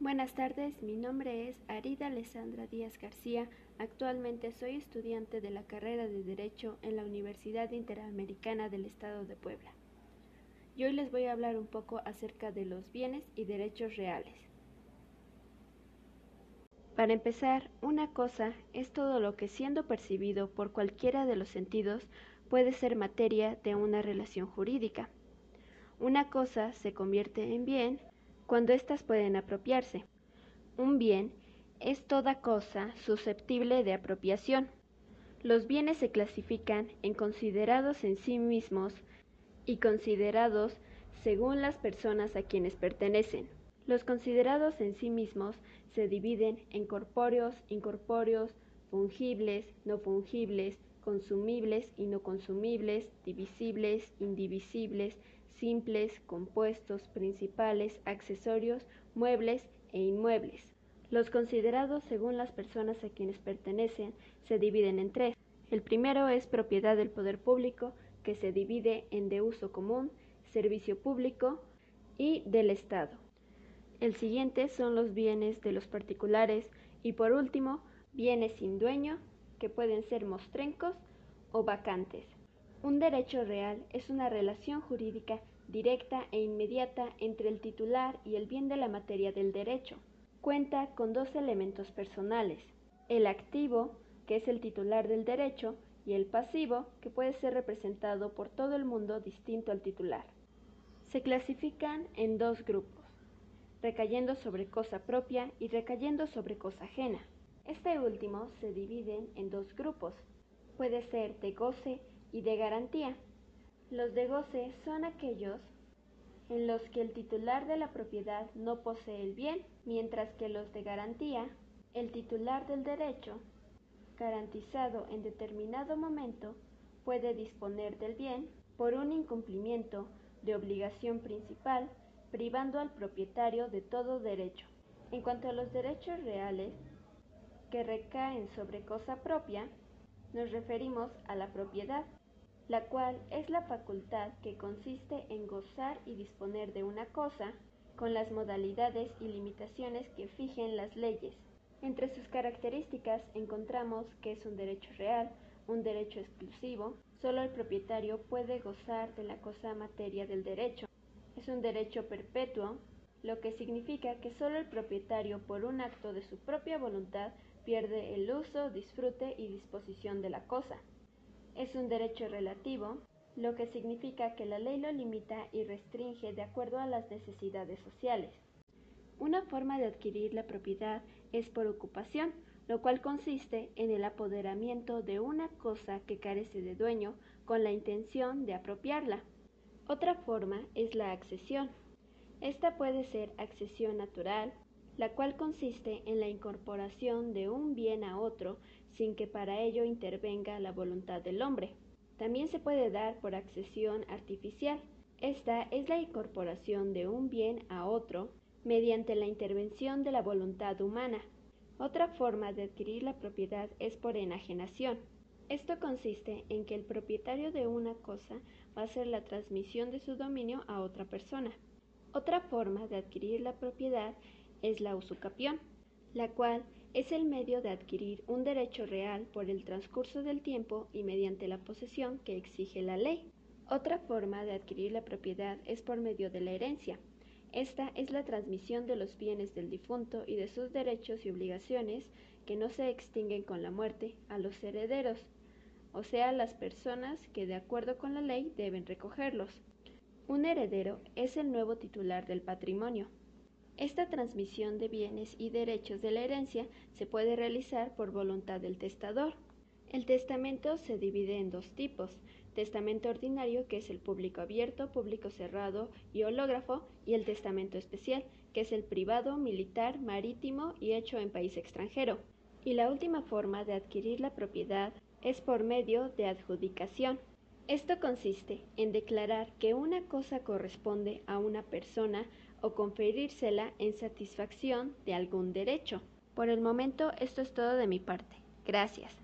Buenas tardes, mi nombre es Arida Alessandra Díaz García. Actualmente soy estudiante de la carrera de Derecho en la Universidad Interamericana del Estado de Puebla. Y hoy les voy a hablar un poco acerca de los bienes y derechos reales. Para empezar, una cosa es todo lo que siendo percibido por cualquiera de los sentidos puede ser materia de una relación jurídica. Una cosa se convierte en bien cuando éstas pueden apropiarse. Un bien es toda cosa susceptible de apropiación. Los bienes se clasifican en considerados en sí mismos y considerados según las personas a quienes pertenecen. Los considerados en sí mismos se dividen en corpóreos, incorpóreos, fungibles, no fungibles, consumibles y no consumibles, divisibles, indivisibles, simples, compuestos, principales, accesorios, muebles e inmuebles. Los considerados según las personas a quienes pertenecen se dividen en tres. El primero es propiedad del poder público, que se divide en de uso común, servicio público y del Estado. El siguiente son los bienes de los particulares y por último, bienes sin dueño, pueden ser mostrencos o vacantes. Un derecho real es una relación jurídica directa e inmediata entre el titular y el bien de la materia del derecho. Cuenta con dos elementos personales, el activo, que es el titular del derecho, y el pasivo, que puede ser representado por todo el mundo distinto al titular. Se clasifican en dos grupos, recayendo sobre cosa propia y recayendo sobre cosa ajena. Este último se dividen en dos grupos, puede ser de goce y de garantía. Los de goce son aquellos en los que el titular de la propiedad no posee el bien, mientras que los de garantía, el titular del derecho, garantizado en determinado momento, puede disponer del bien por un incumplimiento de obligación principal, privando al propietario de todo derecho. En cuanto a los derechos reales, que recaen sobre cosa propia, nos referimos a la propiedad, la cual es la facultad que consiste en gozar y disponer de una cosa con las modalidades y limitaciones que fijen las leyes. Entre sus características encontramos que es un derecho real, un derecho exclusivo, solo el propietario puede gozar de la cosa materia del derecho. Es un derecho perpetuo, lo que significa que solo el propietario por un acto de su propia voluntad pierde el uso, disfrute y disposición de la cosa. Es un derecho relativo, lo que significa que la ley lo limita y restringe de acuerdo a las necesidades sociales. Una forma de adquirir la propiedad es por ocupación, lo cual consiste en el apoderamiento de una cosa que carece de dueño con la intención de apropiarla. Otra forma es la accesión. Esta puede ser accesión natural, la cual consiste en la incorporación de un bien a otro sin que para ello intervenga la voluntad del hombre. También se puede dar por accesión artificial. Esta es la incorporación de un bien a otro mediante la intervención de la voluntad humana. Otra forma de adquirir la propiedad es por enajenación. Esto consiste en que el propietario de una cosa va a hacer la transmisión de su dominio a otra persona. Otra forma de adquirir la propiedad es la usucapión, la cual es el medio de adquirir un derecho real por el transcurso del tiempo y mediante la posesión que exige la ley. Otra forma de adquirir la propiedad es por medio de la herencia. Esta es la transmisión de los bienes del difunto y de sus derechos y obligaciones que no se extinguen con la muerte a los herederos, o sea, las personas que de acuerdo con la ley deben recogerlos. Un heredero es el nuevo titular del patrimonio. Esta transmisión de bienes y derechos de la herencia se puede realizar por voluntad del testador. El testamento se divide en dos tipos, testamento ordinario, que es el público abierto, público cerrado y hológrafo, y el testamento especial, que es el privado, militar, marítimo y hecho en país extranjero. Y la última forma de adquirir la propiedad es por medio de adjudicación. Esto consiste en declarar que una cosa corresponde a una persona o conferírsela en satisfacción de algún derecho. Por el momento esto es todo de mi parte. Gracias.